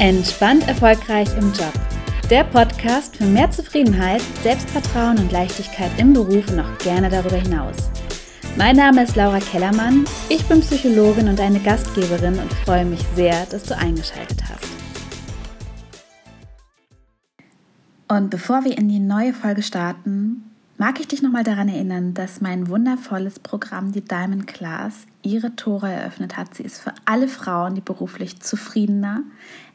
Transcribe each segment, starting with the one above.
Entspannt erfolgreich im Job. Der Podcast für mehr Zufriedenheit, Selbstvertrauen und Leichtigkeit im Beruf und auch gerne darüber hinaus. Mein Name ist Laura Kellermann, ich bin Psychologin und eine Gastgeberin und freue mich sehr, dass du eingeschaltet hast. Und bevor wir in die neue Folge starten, mag ich dich nochmal daran erinnern, dass mein wundervolles Programm, die Diamond Class, ihre Tore eröffnet hat. Sie ist für alle Frauen, die beruflich zufriedener,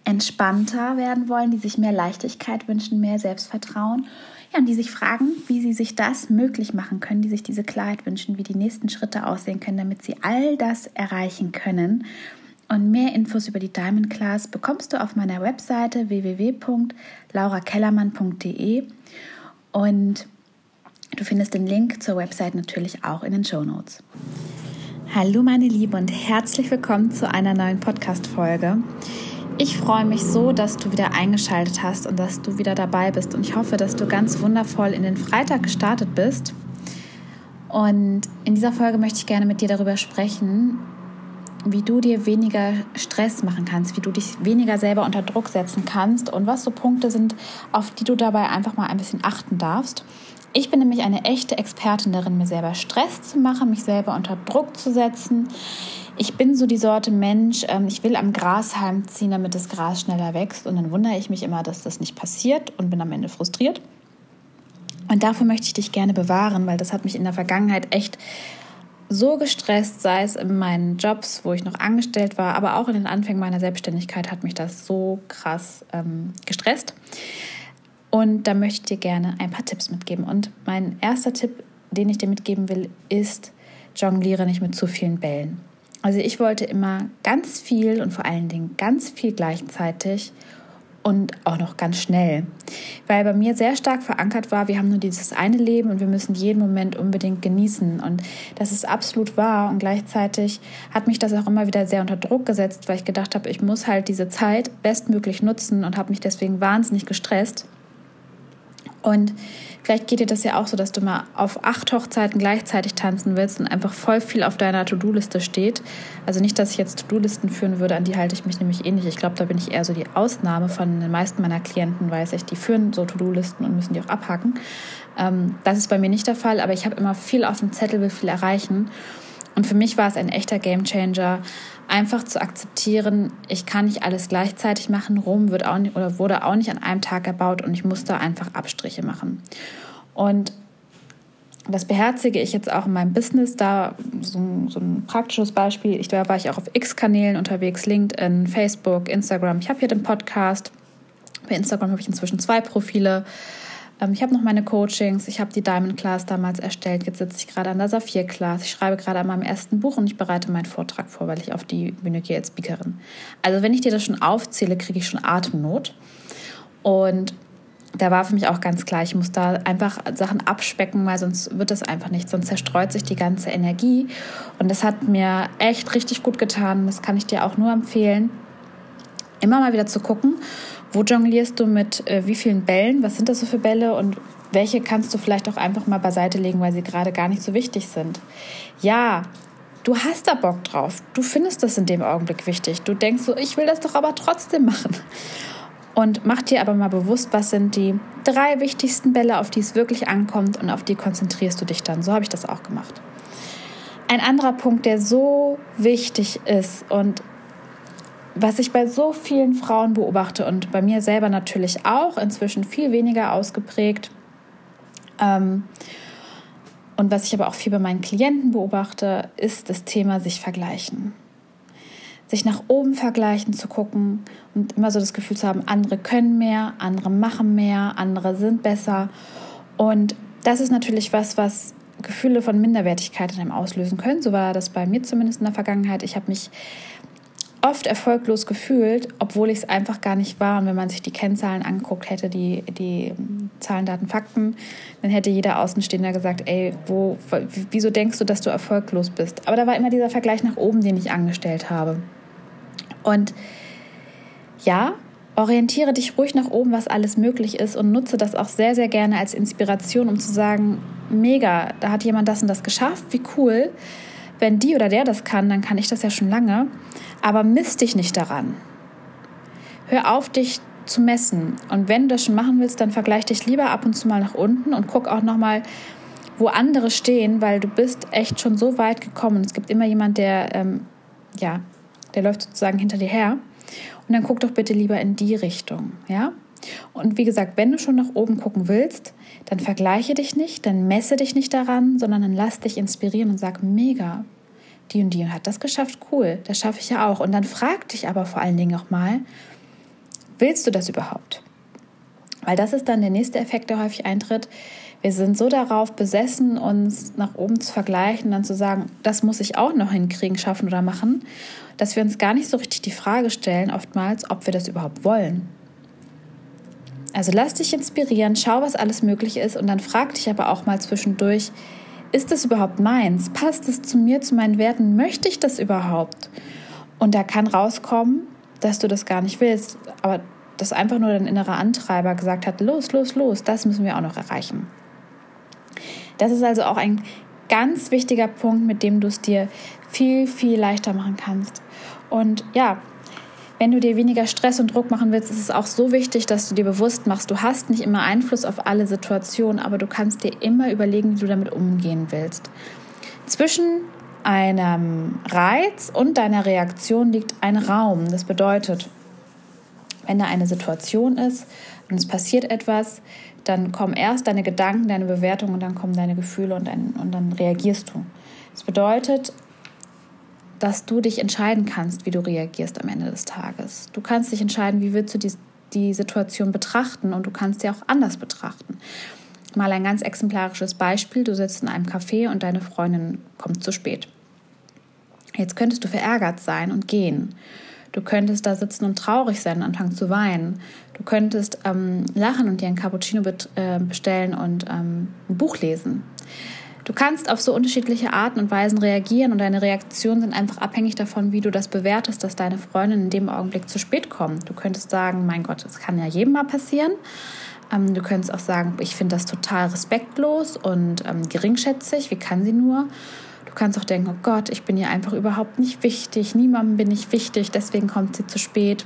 entspannter werden wollen, die sich mehr Leichtigkeit wünschen, mehr Selbstvertrauen ja, und die sich fragen, wie sie sich das möglich machen können, die sich diese Klarheit wünschen, wie die nächsten Schritte aussehen können, damit sie all das erreichen können. Und mehr Infos über die Diamond Class bekommst du auf meiner Webseite www.laurakellermann.de und du findest den Link zur Website natürlich auch in den Show Notes. Hallo meine Liebe und herzlich willkommen zu einer neuen Podcast-Folge. Ich freue mich so, dass du wieder eingeschaltet hast und dass du wieder dabei bist. Und ich hoffe, dass du ganz wundervoll in den Freitag gestartet bist. Und in dieser Folge möchte ich gerne mit dir darüber sprechen, wie du dir weniger Stress machen kannst, wie du dich weniger selber unter Druck setzen kannst und was so Punkte sind, auf die du dabei einfach mal ein bisschen achten darfst. Ich bin nämlich eine echte Expertin darin, mir selber Stress zu machen, mich selber unter Druck zu setzen. Ich bin so die Sorte Mensch, ähm, ich will am Grashalm ziehen, damit das Gras schneller wächst. Und dann wundere ich mich immer, dass das nicht passiert und bin am Ende frustriert. Und dafür möchte ich dich gerne bewahren, weil das hat mich in der Vergangenheit echt so gestresst, sei es in meinen Jobs, wo ich noch angestellt war, aber auch in den Anfängen meiner Selbstständigkeit hat mich das so krass ähm, gestresst. Und da möchte ich dir gerne ein paar Tipps mitgeben. Und mein erster Tipp, den ich dir mitgeben will, ist, jongliere nicht mit zu vielen Bällen. Also ich wollte immer ganz viel und vor allen Dingen ganz viel gleichzeitig und auch noch ganz schnell. Weil bei mir sehr stark verankert war, wir haben nur dieses eine Leben und wir müssen jeden Moment unbedingt genießen. Und das ist absolut wahr. Und gleichzeitig hat mich das auch immer wieder sehr unter Druck gesetzt, weil ich gedacht habe, ich muss halt diese Zeit bestmöglich nutzen und habe mich deswegen wahnsinnig gestresst. Und vielleicht geht dir das ja auch so, dass du mal auf acht Hochzeiten gleichzeitig tanzen willst und einfach voll viel auf deiner To-Do-Liste steht. Also nicht, dass ich jetzt To-Do-Listen führen würde, an die halte ich mich nämlich eh nicht. Ich glaube, da bin ich eher so die Ausnahme von den meisten meiner Klienten, weiß ich, die führen so To-Do-Listen und müssen die auch abhaken. Ähm, das ist bei mir nicht der Fall, aber ich habe immer viel auf dem Zettel, will viel erreichen. Und für mich war es ein echter Gamechanger, einfach zu akzeptieren, ich kann nicht alles gleichzeitig machen. Rom wird auch nicht, oder wurde auch nicht an einem Tag erbaut und ich musste einfach Abstriche machen. Und das beherzige ich jetzt auch in meinem Business. Da so, so ein praktisches Beispiel. Ich, da war ich auch auf X-Kanälen unterwegs, LinkedIn, Facebook, Instagram. Ich habe hier den Podcast. Bei Instagram habe ich inzwischen zwei Profile. Ähm, ich habe noch meine Coachings, ich habe die Diamond Class damals erstellt, jetzt sitze ich gerade an der Saphir Class, ich schreibe gerade an meinem ersten Buch und ich bereite meinen Vortrag vor, weil ich auf die Bühne gehe als Speakerin. Also wenn ich dir das schon aufzähle, kriege ich schon Atemnot. Und da war für mich auch ganz klar, ich muss da einfach Sachen abspecken, weil sonst wird das einfach nicht, sonst zerstreut sich die ganze Energie. Und das hat mir echt richtig gut getan. Das kann ich dir auch nur empfehlen, immer mal wieder zu gucken wo jonglierst du mit äh, wie vielen Bällen? Was sind das so für Bälle? Und welche kannst du vielleicht auch einfach mal beiseite legen, weil sie gerade gar nicht so wichtig sind? Ja, du hast da Bock drauf. Du findest das in dem Augenblick wichtig. Du denkst so, ich will das doch aber trotzdem machen. Und mach dir aber mal bewusst, was sind die drei wichtigsten Bälle, auf die es wirklich ankommt und auf die konzentrierst du dich dann. So habe ich das auch gemacht. Ein anderer Punkt, der so wichtig ist und was ich bei so vielen Frauen beobachte und bei mir selber natürlich auch, inzwischen viel weniger ausgeprägt. Ähm, und was ich aber auch viel bei meinen Klienten beobachte, ist das Thema sich vergleichen. Sich nach oben vergleichen zu gucken und immer so das Gefühl zu haben, andere können mehr, andere machen mehr, andere sind besser. Und das ist natürlich was, was Gefühle von Minderwertigkeit in einem auslösen können. So war das bei mir zumindest in der Vergangenheit. Ich habe mich oft erfolglos gefühlt, obwohl ich es einfach gar nicht war. Und wenn man sich die Kennzahlen anguckt hätte, die, die Zahlen, Daten, Fakten, dann hätte jeder Außenstehender gesagt, ey, wo, wieso denkst du, dass du erfolglos bist? Aber da war immer dieser Vergleich nach oben, den ich angestellt habe. Und ja, orientiere dich ruhig nach oben, was alles möglich ist und nutze das auch sehr, sehr gerne als Inspiration, um zu sagen, mega, da hat jemand das und das geschafft, wie cool. Wenn die oder der das kann, dann kann ich das ja schon lange. Aber misst dich nicht daran. hör auf, dich zu messen. Und wenn du das schon machen willst, dann vergleich dich lieber ab und zu mal nach unten und guck auch noch mal, wo andere stehen, weil du bist echt schon so weit gekommen. Es gibt immer jemand, der, ähm, ja, der läuft sozusagen hinter dir her. Und dann guck doch bitte lieber in die Richtung, ja? Und wie gesagt, wenn du schon nach oben gucken willst, dann vergleiche dich nicht, dann messe dich nicht daran, sondern dann lass dich inspirieren und sag, mega, die und die hat das geschafft, cool, das schaffe ich ja auch. Und dann frag dich aber vor allen Dingen auch mal, willst du das überhaupt? Weil das ist dann der nächste Effekt, der häufig eintritt. Wir sind so darauf besessen, uns nach oben zu vergleichen, dann zu sagen, das muss ich auch noch hinkriegen, schaffen oder machen, dass wir uns gar nicht so richtig die Frage stellen, oftmals, ob wir das überhaupt wollen. Also lass dich inspirieren, schau, was alles möglich ist und dann frag dich aber auch mal zwischendurch, ist das überhaupt meins? Passt es zu mir, zu meinen Werten? Möchte ich das überhaupt? Und da kann rauskommen, dass du das gar nicht willst, aber dass einfach nur dein innerer Antreiber gesagt hat, los, los, los, das müssen wir auch noch erreichen. Das ist also auch ein ganz wichtiger Punkt, mit dem du es dir viel, viel leichter machen kannst. Und ja, wenn du dir weniger Stress und Druck machen willst, ist es auch so wichtig, dass du dir bewusst machst, du hast nicht immer Einfluss auf alle Situationen, aber du kannst dir immer überlegen, wie du damit umgehen willst. Zwischen einem Reiz und deiner Reaktion liegt ein Raum. Das bedeutet, wenn da eine Situation ist und es passiert etwas, dann kommen erst deine Gedanken, deine Bewertungen und dann kommen deine Gefühle und, ein, und dann reagierst du. Das bedeutet, dass du dich entscheiden kannst, wie du reagierst am Ende des Tages. Du kannst dich entscheiden, wie willst du die, die Situation betrachten und du kannst sie auch anders betrachten. Mal ein ganz exemplarisches Beispiel. Du sitzt in einem Café und deine Freundin kommt zu spät. Jetzt könntest du verärgert sein und gehen. Du könntest da sitzen und traurig sein und anfangen zu weinen. Du könntest ähm, lachen und dir ein Cappuccino äh, bestellen und ähm, ein Buch lesen. Du kannst auf so unterschiedliche Arten und Weisen reagieren und deine Reaktionen sind einfach abhängig davon, wie du das bewertest, dass deine Freundin in dem Augenblick zu spät kommt. Du könntest sagen, mein Gott, das kann ja jedem mal passieren. Ähm, du könntest auch sagen, ich finde das total respektlos und ähm, geringschätzig. Wie kann sie nur? Du kannst auch denken, oh Gott, ich bin ihr einfach überhaupt nicht wichtig. Niemandem bin ich wichtig, deswegen kommt sie zu spät.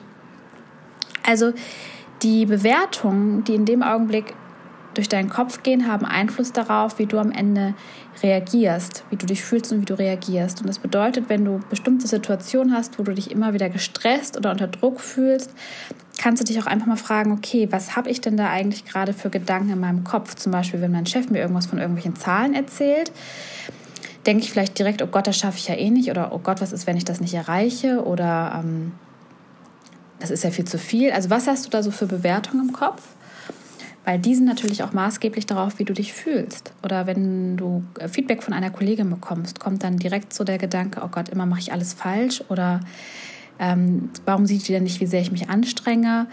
Also die Bewertungen, die in dem Augenblick durch deinen Kopf gehen, haben Einfluss darauf, wie du am Ende reagierst, wie du dich fühlst und wie du reagierst. Und das bedeutet, wenn du bestimmte Situationen hast, wo du dich immer wieder gestresst oder unter Druck fühlst, kannst du dich auch einfach mal fragen, okay, was habe ich denn da eigentlich gerade für Gedanken in meinem Kopf? Zum Beispiel, wenn mein Chef mir irgendwas von irgendwelchen Zahlen erzählt, denke ich vielleicht direkt, oh Gott, das schaffe ich ja eh nicht oder oh Gott, was ist, wenn ich das nicht erreiche oder ähm, das ist ja viel zu viel. Also was hast du da so für Bewertungen im Kopf? Weil die sind natürlich auch maßgeblich darauf, wie du dich fühlst. Oder wenn du äh, Feedback von einer Kollegin bekommst, kommt dann direkt so der Gedanke, oh Gott, immer mache ich alles falsch oder ähm, warum sieht die denn nicht, wie sehr ich mich anstrenge?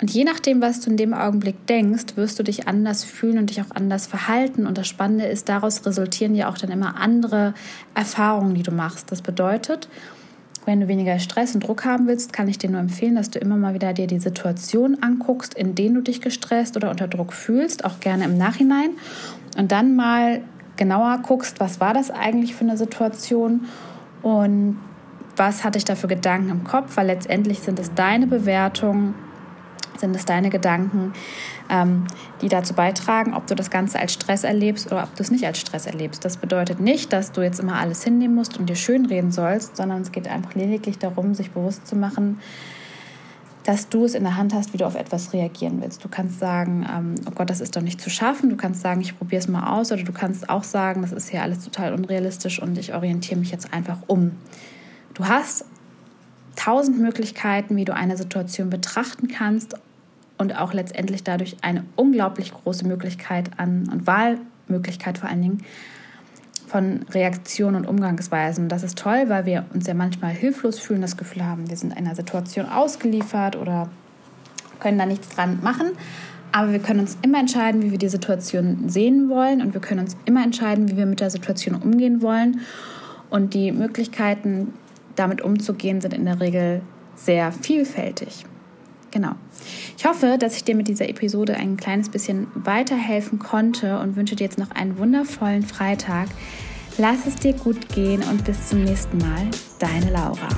Und je nachdem, was du in dem Augenblick denkst, wirst du dich anders fühlen und dich auch anders verhalten. Und das Spannende ist, daraus resultieren ja auch dann immer andere Erfahrungen, die du machst. Das bedeutet, wenn du weniger Stress und Druck haben willst, kann ich dir nur empfehlen, dass du immer mal wieder dir die Situation anguckst, in denen du dich gestresst oder unter Druck fühlst, auch gerne im Nachhinein. Und dann mal genauer guckst, was war das eigentlich für eine Situation und was hatte ich da für Gedanken im Kopf, weil letztendlich sind es deine Bewertungen sind es deine Gedanken, ähm, die dazu beitragen, ob du das Ganze als Stress erlebst oder ob du es nicht als Stress erlebst. Das bedeutet nicht, dass du jetzt immer alles hinnehmen musst und dir schönreden sollst, sondern es geht einfach lediglich darum, sich bewusst zu machen, dass du es in der Hand hast, wie du auf etwas reagieren willst. Du kannst sagen, ähm, oh Gott, das ist doch nicht zu schaffen. Du kannst sagen, ich probiere es mal aus. Oder du kannst auch sagen, das ist hier alles total unrealistisch und ich orientiere mich jetzt einfach um. Du hast tausend Möglichkeiten, wie du eine Situation betrachten kannst und auch letztendlich dadurch eine unglaublich große Möglichkeit an und Wahlmöglichkeit vor allen Dingen von Reaktionen und Umgangsweisen. Das ist toll, weil wir uns ja manchmal hilflos fühlen, das Gefühl haben, wir sind einer Situation ausgeliefert oder können da nichts dran machen. Aber wir können uns immer entscheiden, wie wir die Situation sehen wollen und wir können uns immer entscheiden, wie wir mit der Situation umgehen wollen. Und die Möglichkeiten, damit umzugehen, sind in der Regel sehr vielfältig. Genau. Ich hoffe, dass ich dir mit dieser Episode ein kleines bisschen weiterhelfen konnte und wünsche dir jetzt noch einen wundervollen Freitag. Lass es dir gut gehen und bis zum nächsten Mal. Deine Laura.